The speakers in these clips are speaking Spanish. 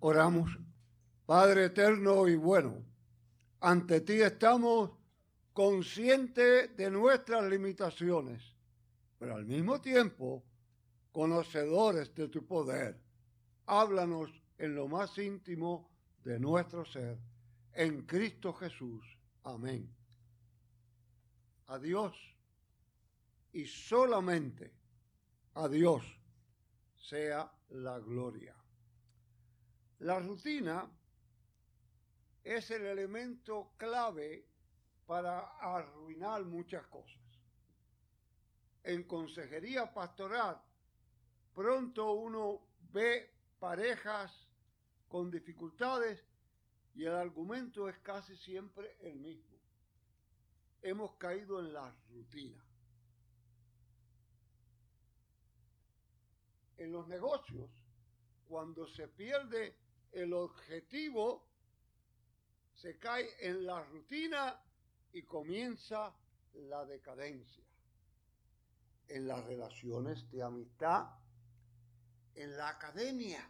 Oramos. Padre eterno y bueno, ante ti estamos conscientes de nuestras limitaciones, pero al mismo tiempo conocedores de tu poder. Háblanos en lo más íntimo de nuestro ser, en Cristo Jesús. Amén. A Dios y solamente a Dios sea la gloria. La rutina es el elemento clave para arruinar muchas cosas. En consejería pastoral, pronto uno ve parejas con dificultades y el argumento es casi siempre el mismo. Hemos caído en la rutina. En los negocios, cuando se pierde el objetivo, se cae en la rutina y comienza la decadencia. En las relaciones de amistad, en la academia.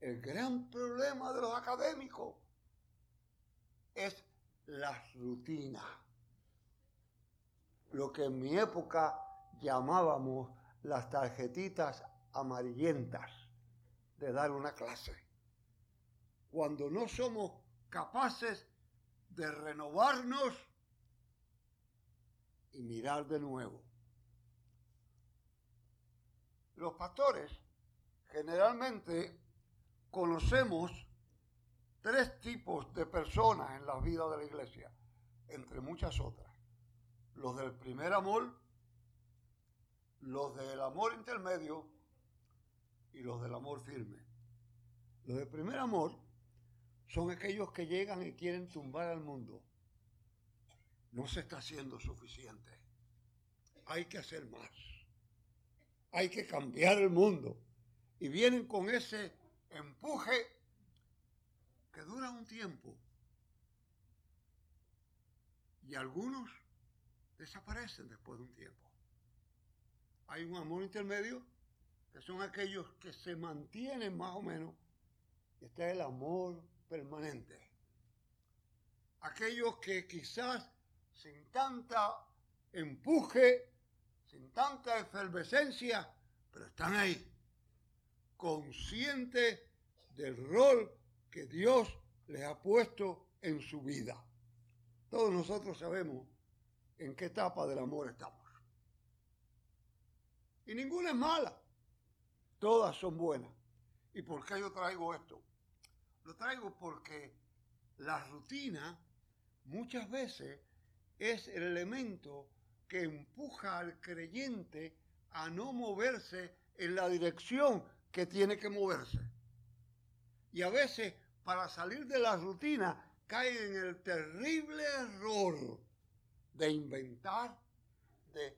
El gran problema de los académicos es la rutina. Lo que en mi época llamábamos las tarjetitas amarillentas de dar una clase. Cuando no somos capaces de renovarnos y mirar de nuevo. Los pastores generalmente conocemos tres tipos de personas en la vida de la iglesia, entre muchas otras. Los del primer amor, los del amor intermedio y los del amor firme. Los del primer amor son aquellos que llegan y quieren tumbar al mundo. No se está haciendo suficiente. Hay que hacer más. Hay que cambiar el mundo. Y vienen con ese empuje que dura un tiempo. Y algunos desaparecen después de un tiempo. Hay un amor intermedio que son aquellos que se mantienen más o menos. Está el amor permanente. Aquellos que quizás sin tanta empuje, sin tanta efervescencia, pero están ahí, conscientes del rol que Dios les ha puesto en su vida. Todos nosotros sabemos en qué etapa del amor estamos. Y ninguna es mala, todas son buenas. ¿Y por qué yo traigo esto? Lo traigo porque la rutina muchas veces es el elemento que empuja al creyente a no moverse en la dirección que tiene que moverse. Y a veces, para salir de la rutina, cae en el terrible error de inventar, de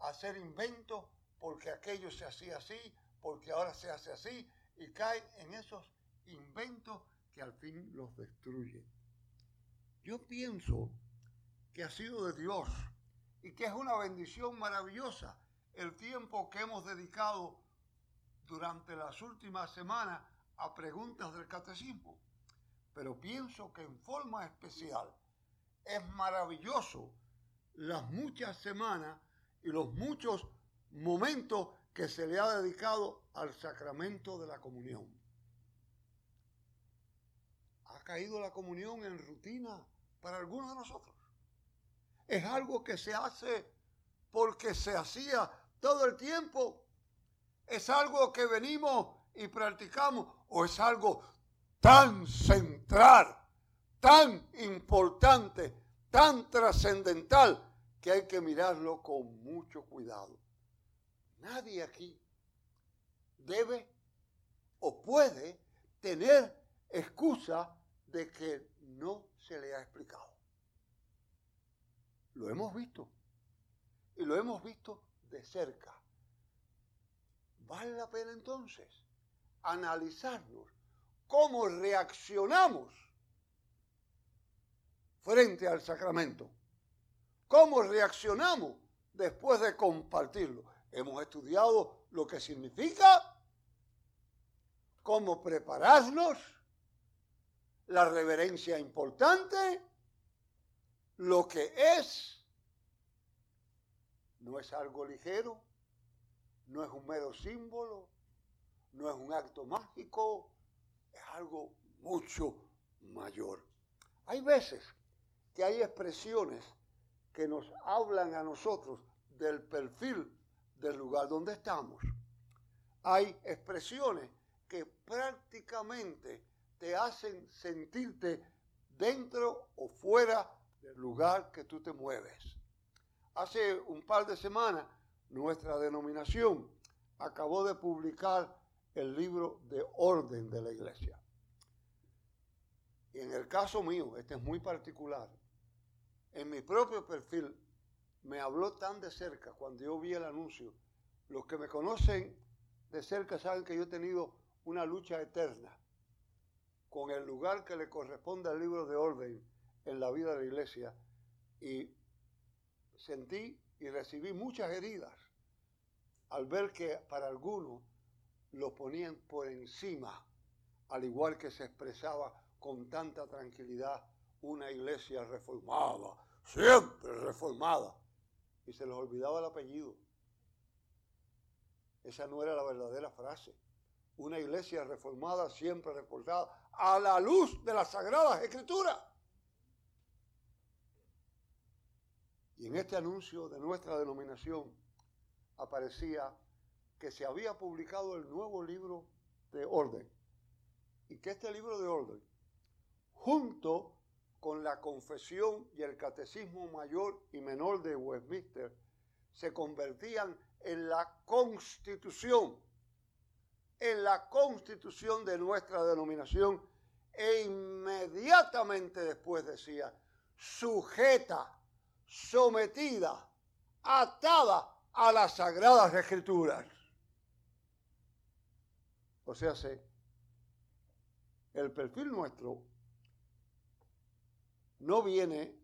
hacer inventos, porque aquello se hacía así, porque ahora se hace así, y cae en esos inventos que al fin los destruyen. Yo pienso que ha sido de Dios y que es una bendición maravillosa el tiempo que hemos dedicado durante las últimas semanas a preguntas del catecismo. Pero pienso que en forma especial es maravilloso las muchas semanas y los muchos momentos que se le ha dedicado al sacramento de la comunión caído la comunión en rutina para algunos de nosotros. Es algo que se hace porque se hacía todo el tiempo. Es algo que venimos y practicamos o es algo tan central, tan importante, tan trascendental que hay que mirarlo con mucho cuidado. Nadie aquí debe o puede tener excusa de que no se le ha explicado. Lo hemos visto y lo hemos visto de cerca. Vale la pena entonces analizarnos cómo reaccionamos frente al sacramento. ¿Cómo reaccionamos después de compartirlo? Hemos estudiado lo que significa cómo prepararnos, la reverencia importante, lo que es, no es algo ligero, no es un mero símbolo, no es un acto mágico, es algo mucho mayor. Hay veces que hay expresiones que nos hablan a nosotros del perfil del lugar donde estamos. Hay expresiones que prácticamente te hacen sentirte dentro o fuera del lugar que tú te mueves. Hace un par de semanas nuestra denominación acabó de publicar el libro de orden de la iglesia. Y en el caso mío, este es muy particular, en mi propio perfil me habló tan de cerca cuando yo vi el anuncio. Los que me conocen de cerca saben que yo he tenido una lucha eterna con el lugar que le corresponde al libro de orden en la vida de la iglesia y sentí y recibí muchas heridas al ver que para algunos lo ponían por encima, al igual que se expresaba con tanta tranquilidad una iglesia reformada, siempre reformada, y se les olvidaba el apellido. Esa no era la verdadera frase. Una iglesia reformada, siempre reformada, a la luz de las sagradas escrituras. Y en este anuncio de nuestra denominación aparecía que se había publicado el nuevo libro de orden. Y que este libro de orden, junto con la confesión y el catecismo mayor y menor de Westminster, se convertían en la constitución, en la constitución de nuestra denominación, e inmediatamente después decía, sujeta sometida, atada a las sagradas escrituras. O sea, el perfil nuestro no viene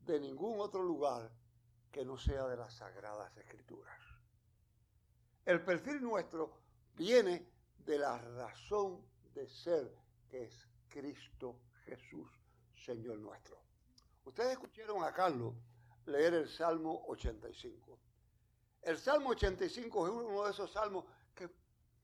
de ningún otro lugar que no sea de las sagradas escrituras. El perfil nuestro viene de la razón de ser que es Cristo Jesús, Señor nuestro. Ustedes escucharon a Carlos leer el Salmo 85. El Salmo 85 es uno de esos salmos que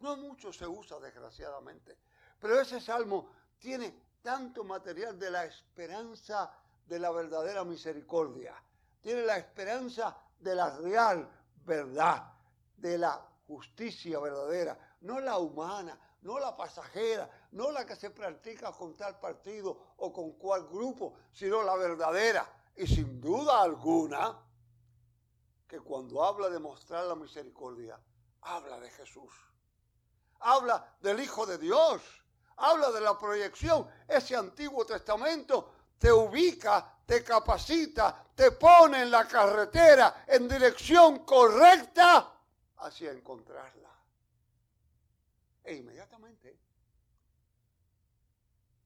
no mucho se usa, desgraciadamente. Pero ese salmo tiene tanto material de la esperanza de la verdadera misericordia. Tiene la esperanza de la real verdad, de la justicia verdadera, no la humana, no la pasajera, no la que se practica con tal partido o con cual grupo, sino la verdadera y sin duda alguna, que cuando habla de mostrar la misericordia, habla de Jesús. Habla del Hijo de Dios. Habla de la proyección. Ese Antiguo Testamento te ubica, te capacita, te pone en la carretera en dirección correcta hacia encontrarla. E inmediatamente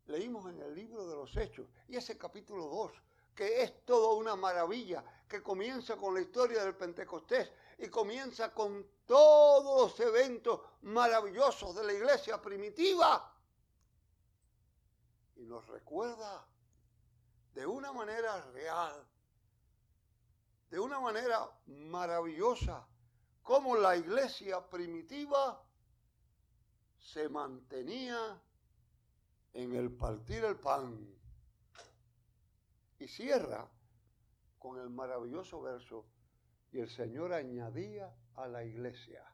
leímos en el libro de los Hechos y ese capítulo 2 que es todo una maravilla, que comienza con la historia del Pentecostés y comienza con todos los eventos maravillosos de la iglesia primitiva. Y nos recuerda de una manera real, de una manera maravillosa, cómo la iglesia primitiva se mantenía en el partir el pan y cierra con el maravilloso verso, y el Señor añadía a la iglesia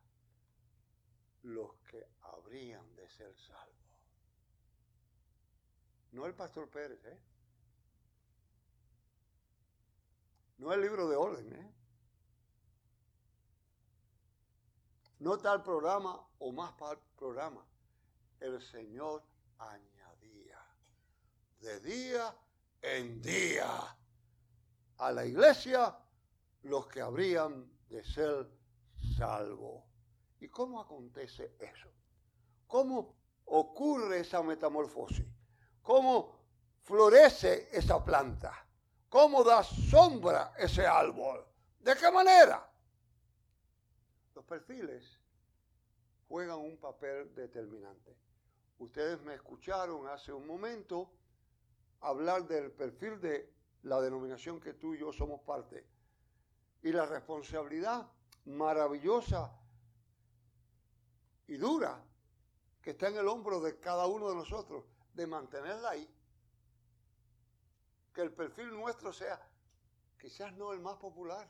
los que habrían de ser salvos. No el pastor Pérez, ¿eh? No el libro de orden, ¿eh? No tal programa o más programa. El Señor añadía de día en día a la iglesia los que habrían de ser salvos. ¿Y cómo acontece eso? ¿Cómo ocurre esa metamorfosis? ¿Cómo florece esa planta? ¿Cómo da sombra ese árbol? ¿De qué manera? Los perfiles juegan un papel determinante. Ustedes me escucharon hace un momento hablar del perfil de la denominación que tú y yo somos parte. Y la responsabilidad maravillosa y dura que está en el hombro de cada uno de nosotros de mantenerla ahí. Que el perfil nuestro sea quizás no el más popular,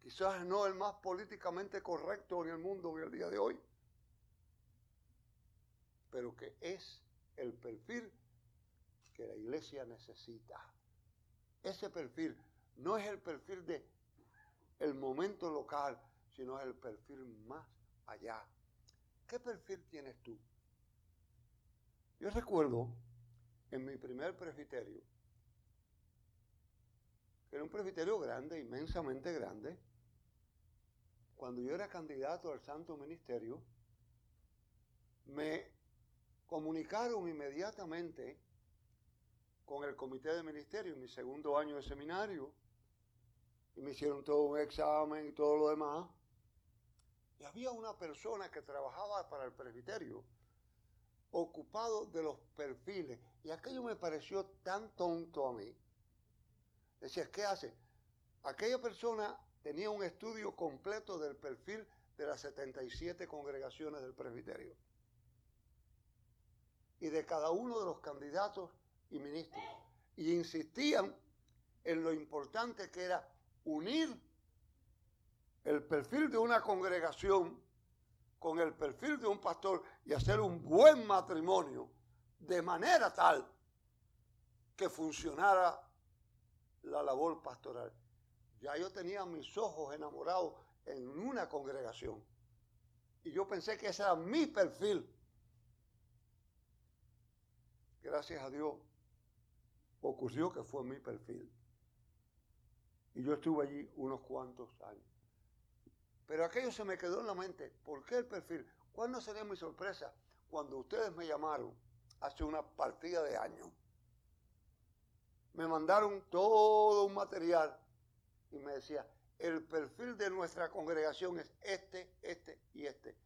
quizás no el más políticamente correcto en el mundo en el día de hoy, pero que es el perfil que la iglesia necesita. Ese perfil no es el perfil de el momento local, sino es el perfil más allá. ¿Qué perfil tienes tú? Yo recuerdo en mi primer presbiterio, que era un presbiterio grande, inmensamente grande, cuando yo era candidato al santo ministerio, me comunicaron inmediatamente con el comité de ministerio en mi segundo año de seminario y me hicieron todo un examen y todo lo demás. Y había una persona que trabajaba para el presbiterio ocupado de los perfiles. Y aquello me pareció tan tonto a mí. Decía, ¿qué hace? Aquella persona tenía un estudio completo del perfil de las 77 congregaciones del presbiterio. Y de cada uno de los candidatos y ministros. Y insistían en lo importante que era unir el perfil de una congregación con el perfil de un pastor y hacer un buen matrimonio de manera tal que funcionara la labor pastoral. Ya yo tenía mis ojos enamorados en una congregación y yo pensé que ese era mi perfil. Gracias a Dios ocurrió que fue mi perfil. Y yo estuve allí unos cuantos años. Pero aquello se me quedó en la mente. ¿Por qué el perfil? ¿Cuándo sería mi sorpresa? Cuando ustedes me llamaron hace una partida de años. Me mandaron todo un material y me decía, el perfil de nuestra congregación es este, este y este.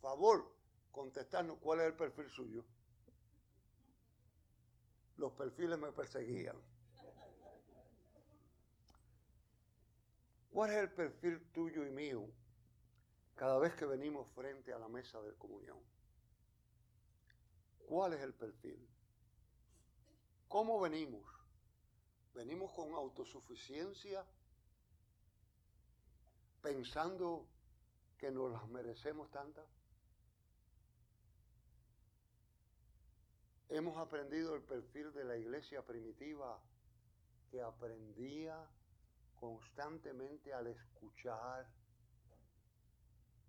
Favor, contestarnos cuál es el perfil suyo. Los perfiles me perseguían. ¿Cuál es el perfil tuyo y mío cada vez que venimos frente a la mesa de comunión. ¿Cuál es el perfil? ¿Cómo venimos? ¿Venimos con autosuficiencia? ¿Pensando que nos las merecemos tantas? Hemos aprendido el perfil de la iglesia primitiva que aprendía constantemente al escuchar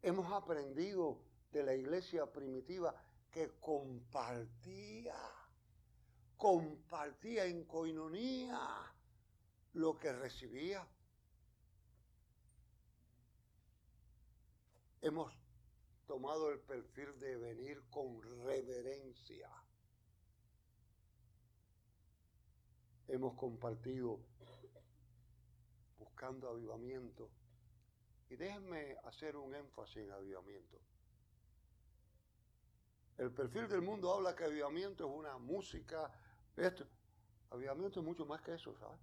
Hemos aprendido de la iglesia primitiva que compartía, compartía en coinonía lo que recibía. Hemos tomado el perfil de venir con reverencia. Hemos compartido buscando avivamiento y déjenme hacer un énfasis en avivamiento. El perfil del mundo habla que avivamiento es una música, esto. Avivamiento es mucho más que eso, ¿sabes?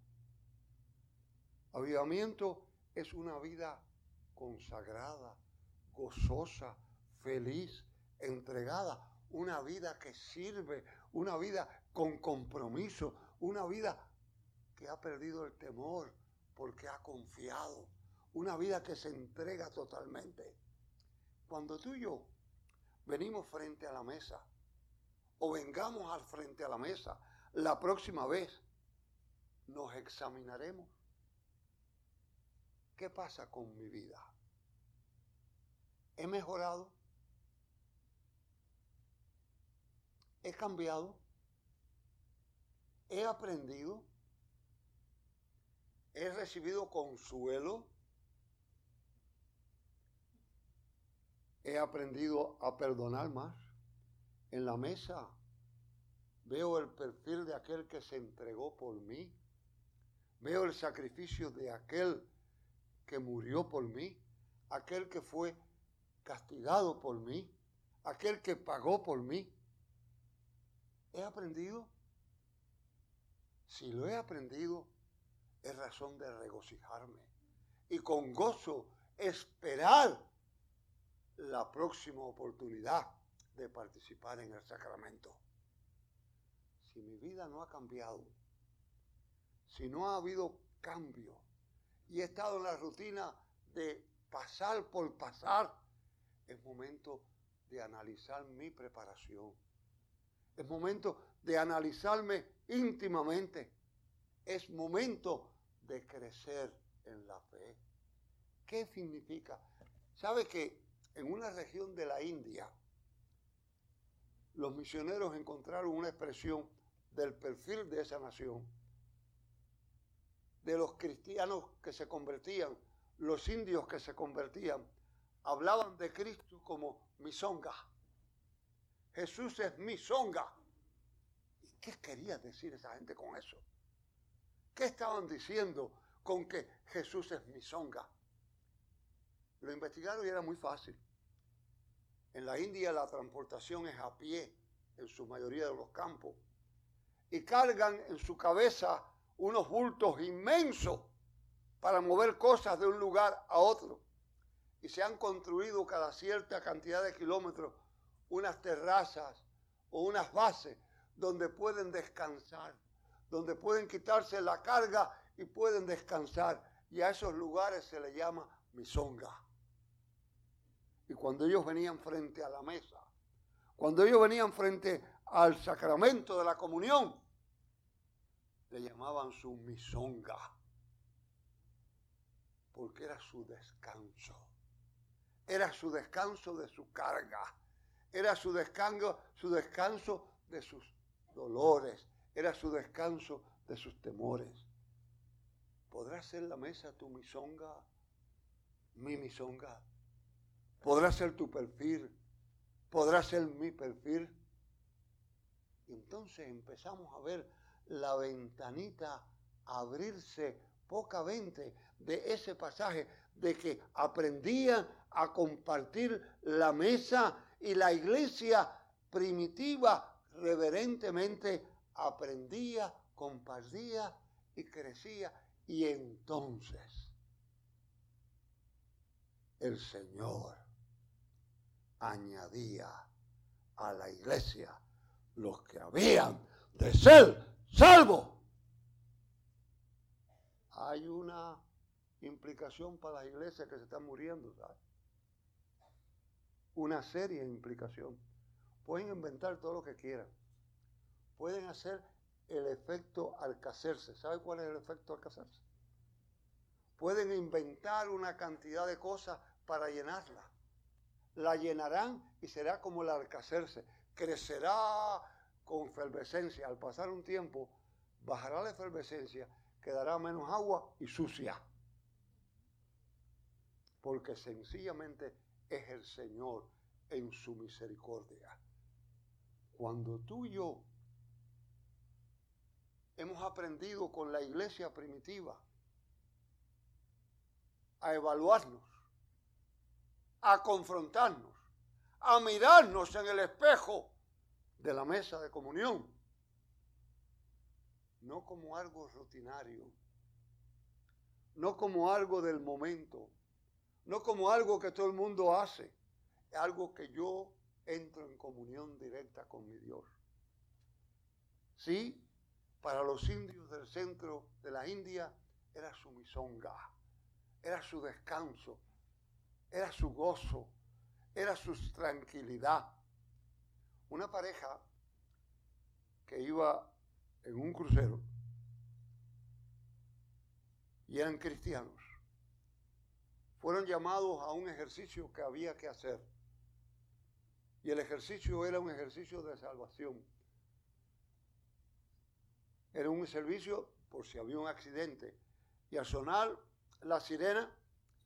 Avivamiento es una vida consagrada, gozosa, feliz, entregada, una vida que sirve, una vida con compromiso, una vida que ha perdido el temor porque ha confiado, una vida que se entrega totalmente. Cuando tú y yo venimos frente a la mesa, o vengamos al frente a la mesa, la próxima vez nos examinaremos. ¿Qué pasa con mi vida? ¿He mejorado? ¿He cambiado? ¿He aprendido? ¿He recibido consuelo? He aprendido a perdonar más. En la mesa veo el perfil de aquel que se entregó por mí. Veo el sacrificio de aquel que murió por mí, aquel que fue castigado por mí, aquel que pagó por mí. ¿He aprendido? Si lo he aprendido, es razón de regocijarme y con gozo esperar la próxima oportunidad de participar en el sacramento. Si mi vida no ha cambiado, si no ha habido cambio y he estado en la rutina de pasar por pasar, es momento de analizar mi preparación. Es momento de analizarme íntimamente. Es momento de crecer en la fe. ¿Qué significa? ¿Sabe que en una región de la India los misioneros encontraron una expresión del perfil de esa nación? De los cristianos que se convertían, los indios que se convertían, hablaban de Cristo como misonga. Jesús es misonga. ¿Y qué quería decir esa gente con eso? ¿Qué estaban diciendo con que Jesús es misonga? Lo investigaron y era muy fácil. En la India la transportación es a pie en su mayoría de los campos. Y cargan en su cabeza unos bultos inmensos para mover cosas de un lugar a otro. Y se han construido cada cierta cantidad de kilómetros unas terrazas o unas bases donde pueden descansar, donde pueden quitarse la carga y pueden descansar. Y a esos lugares se le llama misonga. Y cuando ellos venían frente a la mesa, cuando ellos venían frente al sacramento de la comunión, le llamaban su misonga, porque era su descanso, era su descanso de su carga, era su descanso, su descanso de sus dolores, era su descanso de sus temores. ¿Podrá ser la mesa tu misonga, mi misonga? Podrá ser tu perfil, podrá ser mi perfil. Y entonces empezamos a ver la ventanita abrirse pocamente de ese pasaje de que aprendían a compartir la mesa y la iglesia primitiva reverentemente aprendía, compartía y crecía. Y entonces el Señor añadía a la iglesia los que habían de ser salvos. Hay una implicación para las iglesias que se están muriendo, ¿sabes? Una seria implicación. Pueden inventar todo lo que quieran. Pueden hacer el efecto alcacerse. ¿Sabe cuál es el efecto alcacerse? Pueden inventar una cantidad de cosas para llenarla la llenarán y será como el arcacerse. Crecerá con efervescencia. Al pasar un tiempo, bajará la efervescencia, quedará menos agua y sucia. Porque sencillamente es el Señor en su misericordia. Cuando tú y yo hemos aprendido con la iglesia primitiva a evaluarnos, a confrontarnos, a mirarnos en el espejo de la mesa de comunión, no como algo rutinario, no como algo del momento, no como algo que todo el mundo hace, algo que yo entro en comunión directa con mi Dios. Sí, para los indios del centro de la India era su misonga, era su descanso, era su gozo, era su tranquilidad. Una pareja que iba en un crucero y eran cristianos, fueron llamados a un ejercicio que había que hacer. Y el ejercicio era un ejercicio de salvación. Era un servicio por si había un accidente. Y al sonar la sirena,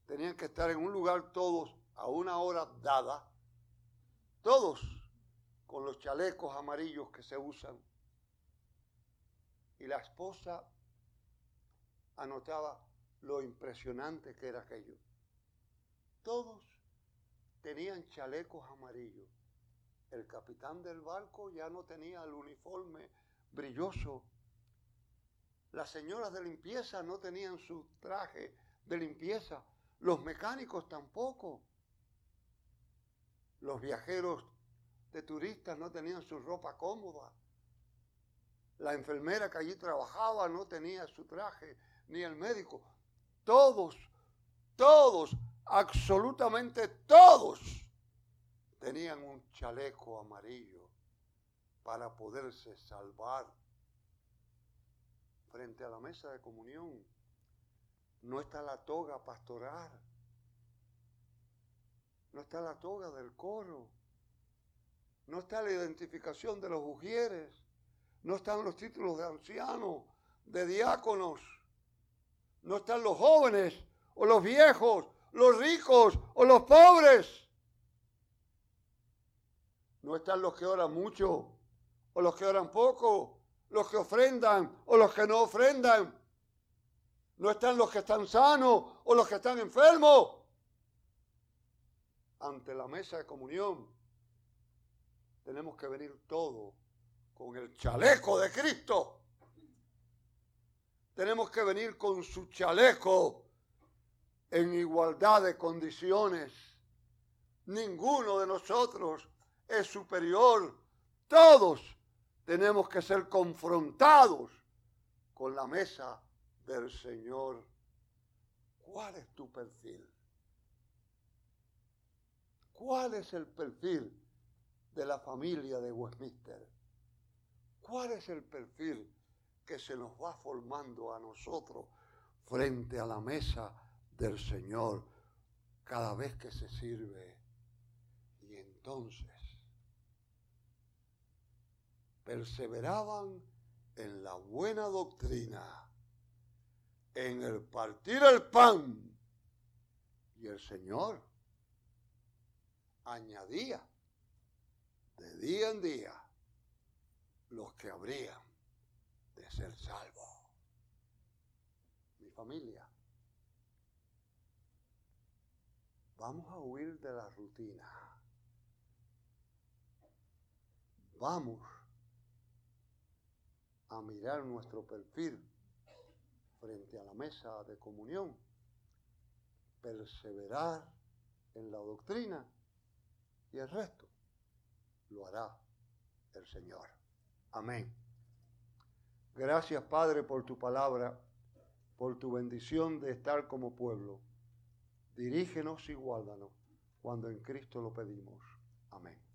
tenían que estar en un lugar todos a una hora dada, todos con los chalecos amarillos que se usan. Y la esposa anotaba lo impresionante que era aquello. Todos tenían chalecos amarillos. El capitán del barco ya no tenía el uniforme brilloso. Las señoras de limpieza no tenían su traje de limpieza. Los mecánicos tampoco. Los viajeros de turistas no tenían su ropa cómoda. La enfermera que allí trabajaba no tenía su traje, ni el médico. Todos, todos, absolutamente todos tenían un chaleco amarillo para poderse salvar frente a la mesa de comunión. No está la toga pastoral, no está la toga del coro, no está la identificación de los ujieres, no están los títulos de ancianos, de diáconos, no están los jóvenes o los viejos, los ricos o los pobres. No están los que oran mucho o los que oran poco, los que ofrendan o los que no ofrendan. No están los que están sanos o los que están enfermos. Ante la mesa de comunión tenemos que venir todos con el chaleco de Cristo. Tenemos que venir con su chaleco en igualdad de condiciones. Ninguno de nosotros es superior. Todos tenemos que ser confrontados con la mesa del Señor. ¿Cuál es tu perfil? ¿Cuál es el perfil de la familia de Westminster? ¿Cuál es el perfil que se nos va formando a nosotros frente a la mesa del Señor cada vez que se sirve? Y entonces perseveraban en la buena doctrina, en el partir el pan. Y el Señor añadía de día en día los que habrían de ser salvos. Mi familia, vamos a huir de la rutina. Vamos a mirar nuestro perfil frente a la mesa de comunión, perseverar en la doctrina y el resto lo hará el Señor. Amén. Gracias Padre por tu palabra, por tu bendición de estar como pueblo. Dirígenos y guárdanos cuando en Cristo lo pedimos. Amén.